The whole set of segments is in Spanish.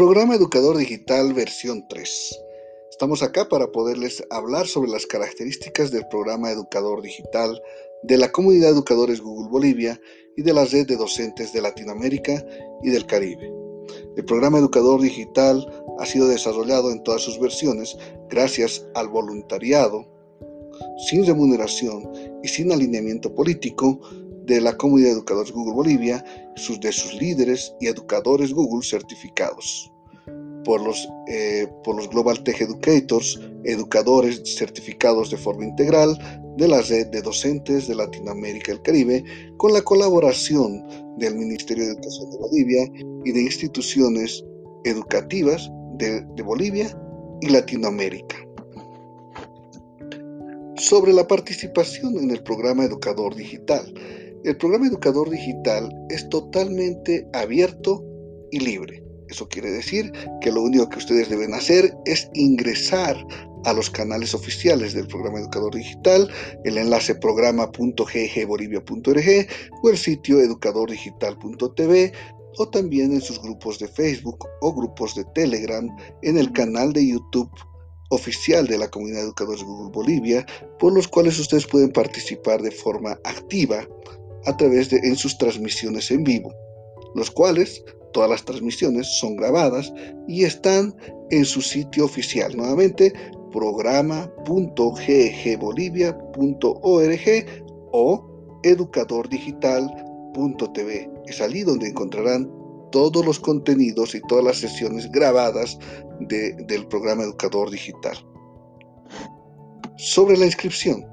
Programa Educador Digital versión 3. Estamos acá para poderles hablar sobre las características del programa Educador Digital de la comunidad educadores Google Bolivia y de la red de docentes de Latinoamérica y del Caribe. El programa Educador Digital ha sido desarrollado en todas sus versiones gracias al voluntariado, sin remuneración y sin alineamiento político de la comunidad de educadores Google Bolivia, sus, de sus líderes y educadores Google certificados por los, eh, por los Global Tech Educators, educadores certificados de forma integral de la red de docentes de Latinoamérica y el Caribe, con la colaboración del Ministerio de Educación de Bolivia y de instituciones educativas de, de Bolivia y Latinoamérica. Sobre la participación en el programa Educador Digital. El programa Educador Digital es totalmente abierto y libre. Eso quiere decir que lo único que ustedes deben hacer es ingresar a los canales oficiales del programa Educador Digital, el enlace programa.ggbolivia.org o el sitio educadordigital.tv o también en sus grupos de Facebook o grupos de Telegram, en el canal de YouTube oficial de la comunidad de educadores Google Bolivia, por los cuales ustedes pueden participar de forma activa a través de en sus transmisiones en vivo, los cuales todas las transmisiones son grabadas y están en su sitio oficial. Nuevamente, programa.ggbolivia.org o educadordigital.tv. Es allí donde encontrarán todos los contenidos y todas las sesiones grabadas del programa Educador Digital. Sobre la inscripción.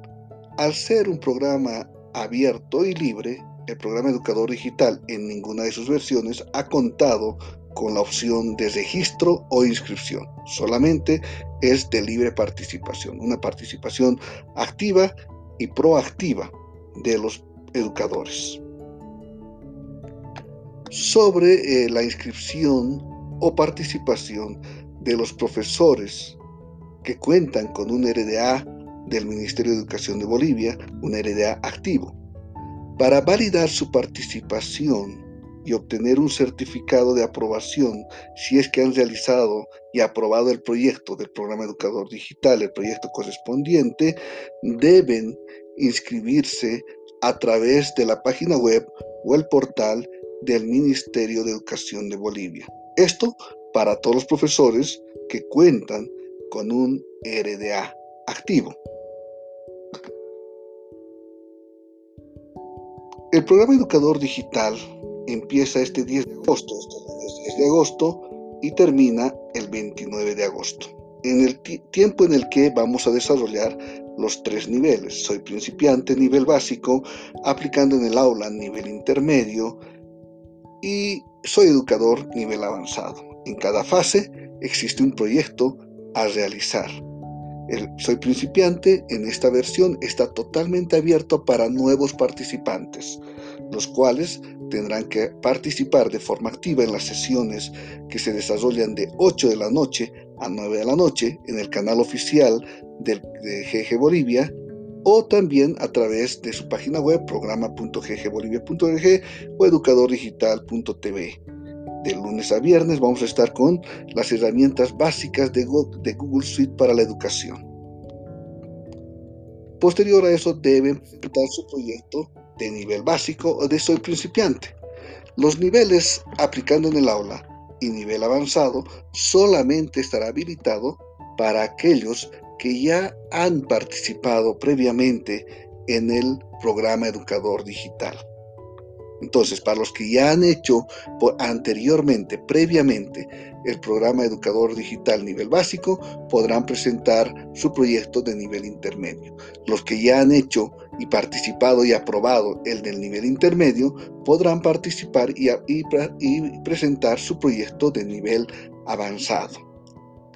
Al ser un programa abierto y libre, el programa Educador Digital en ninguna de sus versiones ha contado con la opción de registro o inscripción. Solamente es de libre participación, una participación activa y proactiva de los educadores. Sobre eh, la inscripción o participación de los profesores que cuentan con un RDA del Ministerio de Educación de Bolivia, un RDA activo. Para validar su participación y obtener un certificado de aprobación si es que han realizado y aprobado el proyecto del programa Educador Digital, el proyecto correspondiente, deben inscribirse a través de la página web o el portal del Ministerio de Educación de Bolivia. Esto para todos los profesores que cuentan con un RDA activo. El programa Educador Digital empieza este 10 de agosto, este 10 de agosto y termina el 29 de agosto. En el tiempo en el que vamos a desarrollar los tres niveles. Soy principiante, nivel básico, aplicando en el aula nivel intermedio y soy educador nivel avanzado. En cada fase existe un proyecto a realizar. El Soy principiante en esta versión está totalmente abierto para nuevos participantes, los cuales tendrán que participar de forma activa en las sesiones que se desarrollan de 8 de la noche a 9 de la noche en el canal oficial de GG Bolivia o también a través de su página web programa.ggbolivia.org o educadordigital.tv. De lunes a viernes vamos a estar con las herramientas básicas de Google Suite para la educación. Posterior a eso deben presentar su proyecto de nivel básico o de soy principiante. Los niveles aplicando en el aula y nivel avanzado solamente estará habilitado para aquellos que ya han participado previamente en el programa Educador Digital. Entonces, para los que ya han hecho anteriormente, previamente, el programa Educador Digital nivel básico, podrán presentar su proyecto de nivel intermedio. Los que ya han hecho y participado y aprobado el del nivel intermedio, podrán participar y, presentar su proyecto de nivel avanzado.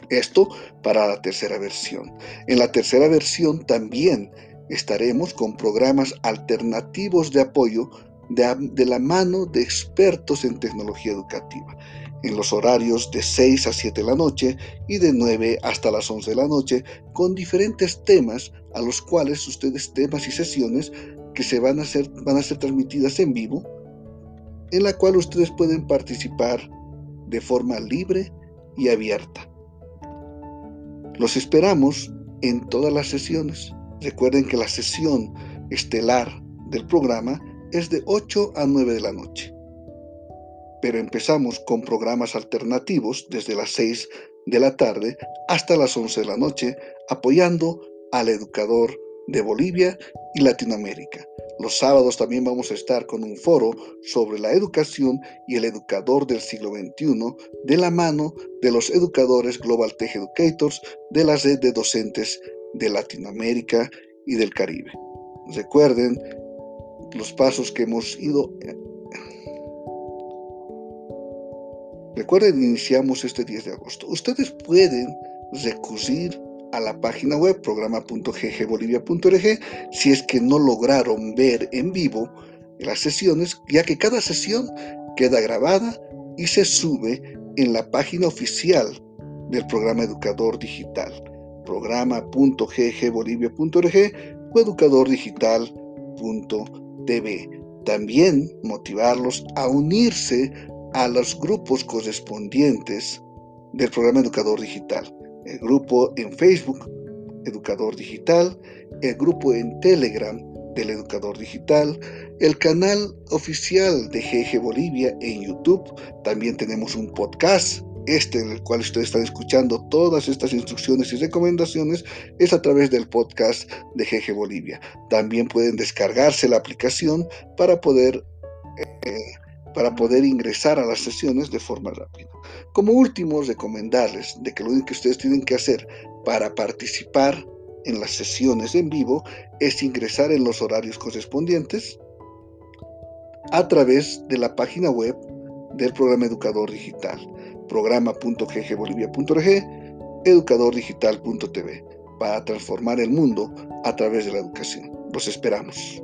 Esto para la tercera versión. En la tercera versión también estaremos con programas alternativos de apoyo de, la mano de expertos en tecnología educativa, en los horarios de 6 a 7 de la noche y de 9 hasta las 11 de la noche, con diferentes temas a los cuales ustedes, temas y sesiones que se van a hacer, van a ser transmitidas en vivo, en la cual ustedes pueden participar de forma libre y abierta. Los esperamos en todas las sesiones. Recuerden que la sesión estelar del programa es de 8 a 9 de la noche. Pero empezamos con programas alternativos desde las 6 de la tarde hasta las 11 de la noche, apoyando al educador de Bolivia y Latinoamérica. Los sábados también vamos a estar con un foro sobre la educación y el educador del siglo XXI de la mano de los educadores Global Tech Educators de la red de docentes de Latinoamérica y del Caribe. Recuerden los pasos que hemos ido. Recuerden, iniciamos este 10 de agosto. Ustedes pueden recurrir a la página web programa.ggbolivia.org si es que no lograron ver en vivo las sesiones, ya que cada sesión queda grabada y se sube en la página oficial del programa Educador Digital, programa.ggbolivia.org o educadordigital.tv. También motivarlos a unirse a los grupos correspondientes del programa Educador Digital el grupo en Facebook, Educador Digital, el grupo en Telegram del Educador Digital, el canal oficial de GG Bolivia en YouTube. También tenemos un podcast, este en el cual ustedes están escuchando todas estas instrucciones y recomendaciones, es a través del podcast de GG Bolivia. También pueden descargarse la aplicación para poder eh, para poder ingresar a las sesiones de forma rápida. Como último, recomendarles de que lo único que ustedes tienen que hacer para participar en las sesiones en vivo es ingresar en los horarios correspondientes a través de la página web del programa Educador Digital, programa.ggbolivia.org, educadordigital.tv, para transformar el mundo a través de la educación. Los esperamos.